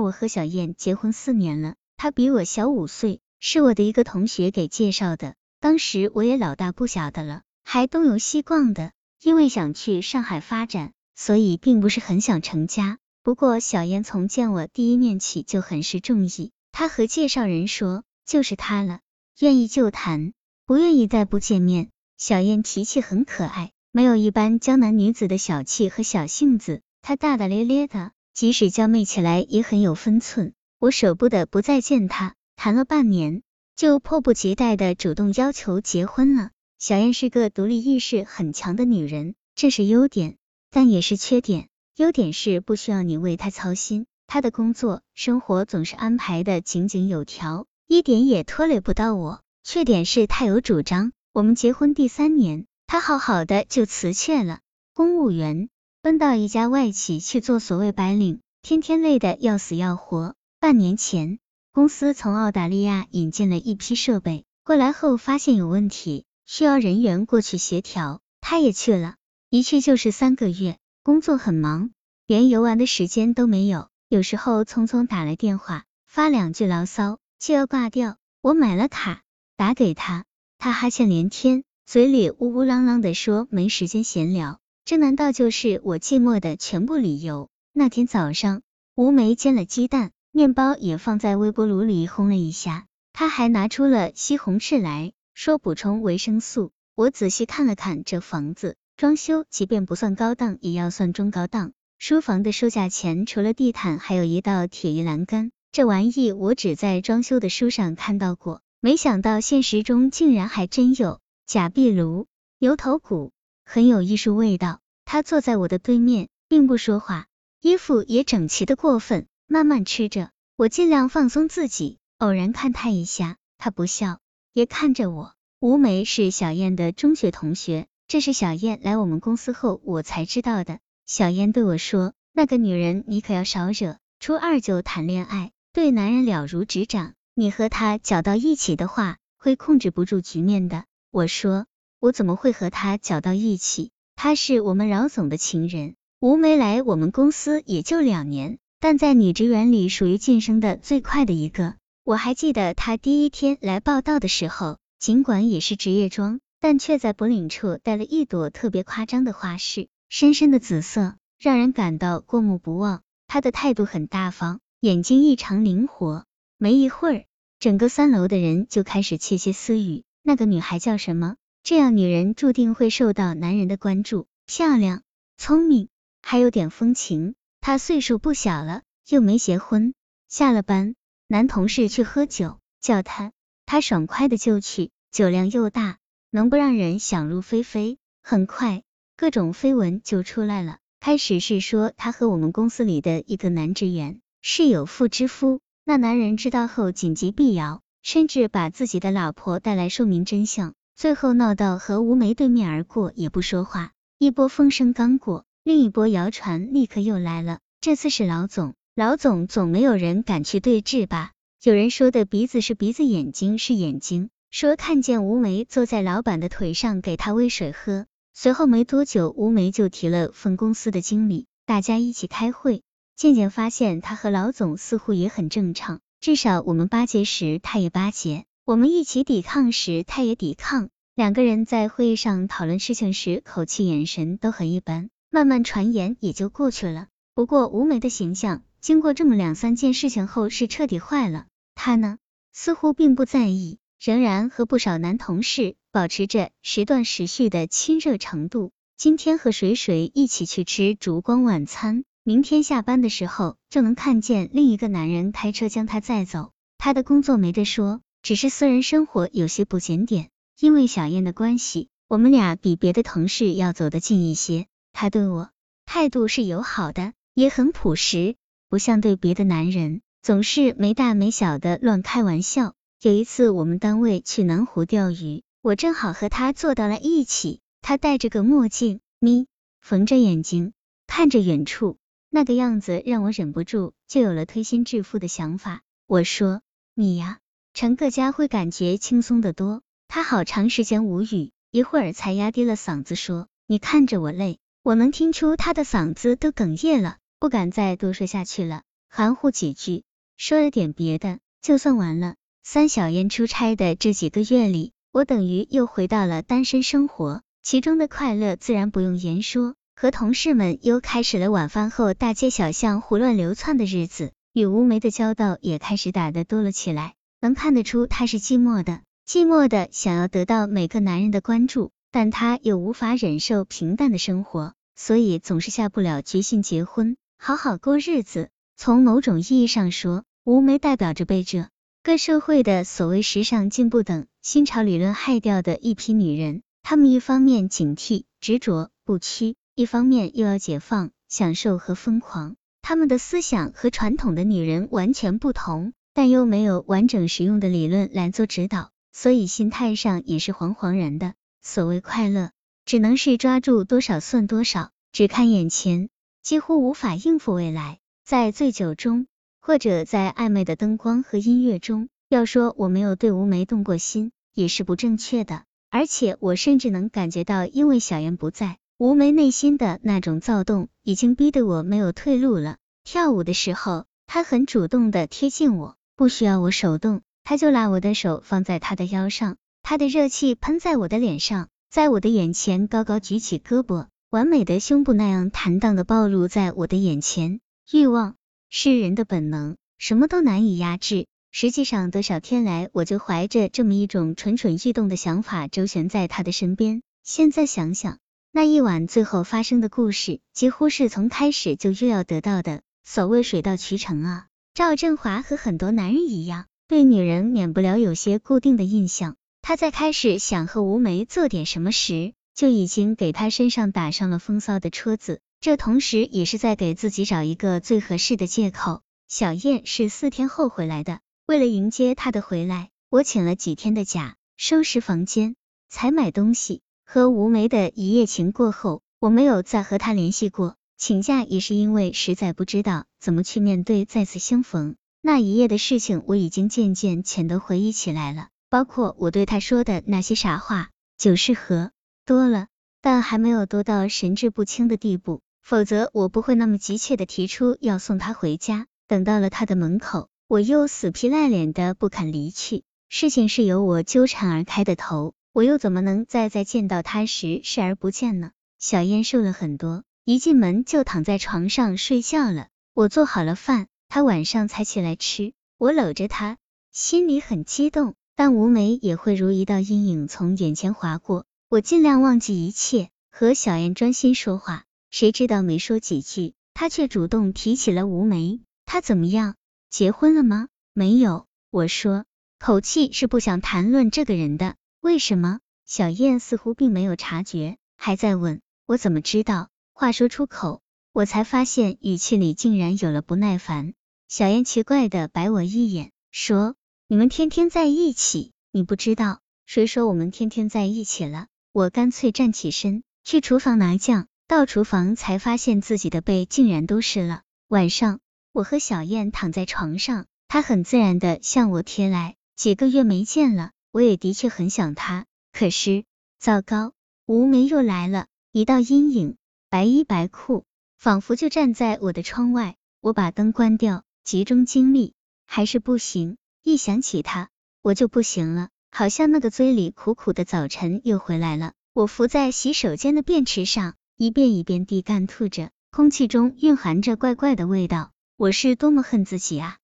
我和小燕结婚四年了，她比我小五岁，是我的一个同学给介绍的。当时我也老大不小的了，还东游西逛的。因为想去上海发展，所以并不是很想成家。不过小燕从见我第一面起就很是中意，她和介绍人说就是她了，愿意就谈，不愿意再不见面。小燕脾气很可爱，没有一般江南女子的小气和小性子，她大大咧咧的。即使娇媚起来也很有分寸，我舍不得不再见他，谈了半年，就迫不及待的主动要求结婚了。小燕是个独立意识很强的女人，这是优点，但也是缺点。优点是不需要你为她操心，她的工作生活总是安排的井井有条，一点也拖累不到我。缺点是太有主张。我们结婚第三年，她好好的就辞去了公务员。奔到一家外企去做所谓白领，天天累得要死要活。半年前，公司从澳大利亚引进了一批设备，过来后发现有问题，需要人员过去协调，他也去了，一去就是三个月，工作很忙，连游玩的时间都没有。有时候匆匆打来电话，发两句牢骚就要挂掉。我买了卡，打给他，他哈欠连天，嘴里呜呜囔囔的说没时间闲聊。这难道就是我寂寞的全部理由？那天早上，吴梅煎了鸡蛋，面包也放在微波炉里烘了一下，她还拿出了西红柿来说补充维生素。我仔细看了看这房子装修，即便不算高档，也要算中高档。书房的售价前除了地毯，还有一道铁艺栏杆。这玩意我只在装修的书上看到过，没想到现实中竟然还真有。假壁炉、牛头骨。很有艺术味道。他坐在我的对面，并不说话，衣服也整齐的过分，慢慢吃着。我尽量放松自己，偶然看他一下，他不笑，也看着我。吴梅是小燕的中学同学，这是小燕来我们公司后我才知道的。小燕对我说：“那个女人你可要少惹，初二就谈恋爱，对男人了如指掌，你和她搅到一起的话，会控制不住局面的。”我说。我怎么会和他搅到一起？他是我们饶总的情人。吴梅来我们公司也就两年，但在女职员里属于晋升的最快的一个。我还记得他第一天来报道的时候，尽管也是职业装，但却在脖领处戴了一朵特别夸张的花饰，深深的紫色，让人感到过目不忘。他的态度很大方，眼睛异常灵活。没一会儿，整个三楼的人就开始窃窃私语。那个女孩叫什么？这样女人注定会受到男人的关注，漂亮、聪明，还有点风情。她岁数不小了，又没结婚。下了班，男同事去喝酒，叫她，她爽快的就去，酒量又大，能不让人想入非非？很快，各种绯闻就出来了。开始是说她和我们公司里的一个男职员是有妇之夫，那男人知道后紧急辟谣，甚至把自己的老婆带来说明真相。最后闹到和吴梅对面而过也不说话，一波风声刚过，另一波谣传立刻又来了。这次是老总，老总总没有人敢去对峙吧？有人说的鼻子是鼻子，眼睛是眼睛，说看见吴梅坐在老板的腿上给他喂水喝。随后没多久，吴梅就提了分公司的经理，大家一起开会，渐渐发现他和老总似乎也很正常，至少我们巴结时他也巴结。我们一起抵抗时，他也抵抗。两个人在会议上讨论事情时，口气、眼神都很一般。慢慢传言也就过去了。不过吴梅的形象，经过这么两三件事情后，是彻底坏了。他呢，似乎并不在意，仍然和不少男同事保持着时断时续的亲热程度。今天和水水一起去吃烛光晚餐，明天下班的时候就能看见另一个男人开车将他载走。他的工作没得说。只是私人生活有些不检点，因为小燕的关系，我们俩比别的同事要走得近一些。他对我态度是友好的，也很朴实，不像对别的男人总是没大没小的乱开玩笑。有一次我们单位去南湖钓鱼，我正好和他坐到了一起，他戴着个墨镜，眯缝着眼睛，看着远处，那个样子让我忍不住就有了推心置腹的想法。我说你呀。陈各家会感觉轻松的多。他好长时间无语，一会儿才压低了嗓子说：“你看着我累。”我能听出他的嗓子都哽咽了，不敢再多说下去了。含糊几句，说了点别的，就算完了。三小燕出差的这几个月里，我等于又回到了单身生活，其中的快乐自然不用言说。和同事们又开始了晚饭后大街小巷胡乱流窜的日子，与吴梅的交道也开始打得多了起来。能看得出她是寂寞的，寂寞的想要得到每个男人的关注，但她又无法忍受平淡的生活，所以总是下不了决心结婚，好好过日子。从某种意义上说，吴梅代表着被这个社会的所谓时尚进步等新潮理论害掉的一批女人。她们一方面警惕、执着、不屈。一方面又要解放、享受和疯狂，她们的思想和传统的女人完全不同，但又没有完整实用的理论来做指导，所以心态上也是惶惶然的。所谓快乐，只能是抓住多少算多少，只看眼前，几乎无法应付未来。在醉酒中，或者在暧昧的灯光和音乐中，要说我没有对吴梅动过心，也是不正确的。而且我甚至能感觉到，因为小妍不在。吴梅内心的那种躁动，已经逼得我没有退路了。跳舞的时候，他很主动的贴近我，不需要我手动，他就拉我的手放在他的腰上，他的热气喷在我的脸上，在我的眼前高高举起胳膊，完美的胸部那样坦荡的暴露在我的眼前。欲望是人的本能，什么都难以压制。实际上，多少天来，我就怀着这么一种蠢蠢欲动的想法，周旋在他的身边。现在想想。那一晚最后发生的故事，几乎是从开始就预料得到的。所谓水到渠成啊。赵振华和很多男人一样，对女人免不了有些固定的印象。他在开始想和吴梅做点什么时，就已经给他身上打上了风骚的戳子。这同时也是在给自己找一个最合适的借口。小燕是四天后回来的，为了迎接她的回来，我请了几天的假，收拾房间，才买东西。和吴梅的一夜情过后，我没有再和他联系过。请假也是因为实在不知道怎么去面对再次相逢。那一夜的事情，我已经渐渐浅的回忆起来了，包括我对他说的那些傻话。酒是喝多了，但还没有多到神志不清的地步，否则我不会那么急切的提出要送他回家。等到了他的门口，我又死皮赖脸的不肯离去。事情是由我纠缠而开的头。我又怎么能再在见到他时视而不见呢？小燕瘦了很多，一进门就躺在床上睡觉了。我做好了饭，她晚上才起来吃。我搂着她，心里很激动，但吴梅也会如一道阴影从眼前划过。我尽量忘记一切，和小燕专心说话。谁知道没说几句，她却主动提起了吴梅。她怎么样？结婚了吗？没有。我说，口气是不想谈论这个人的。为什么？小燕似乎并没有察觉，还在问我怎么知道。话说出口，我才发现语气里竟然有了不耐烦。小燕奇怪的白我一眼，说：“你们天天在一起，你不知道？谁说我们天天在一起了？”我干脆站起身，去厨房拿酱。到厨房才发现自己的背竟然都湿了。晚上，我和小燕躺在床上，她很自然的向我贴来。几个月没见了。我也的确很想她，可是，糟糕，吴梅又来了，一道阴影，白衣白裤，仿佛就站在我的窗外。我把灯关掉，集中精力，还是不行。一想起他，我就不行了，好像那个嘴里苦苦的早晨又回来了。我伏在洗手间的便池上，一遍一遍地干吐着，空气中蕴含着怪怪的味道。我是多么恨自己啊！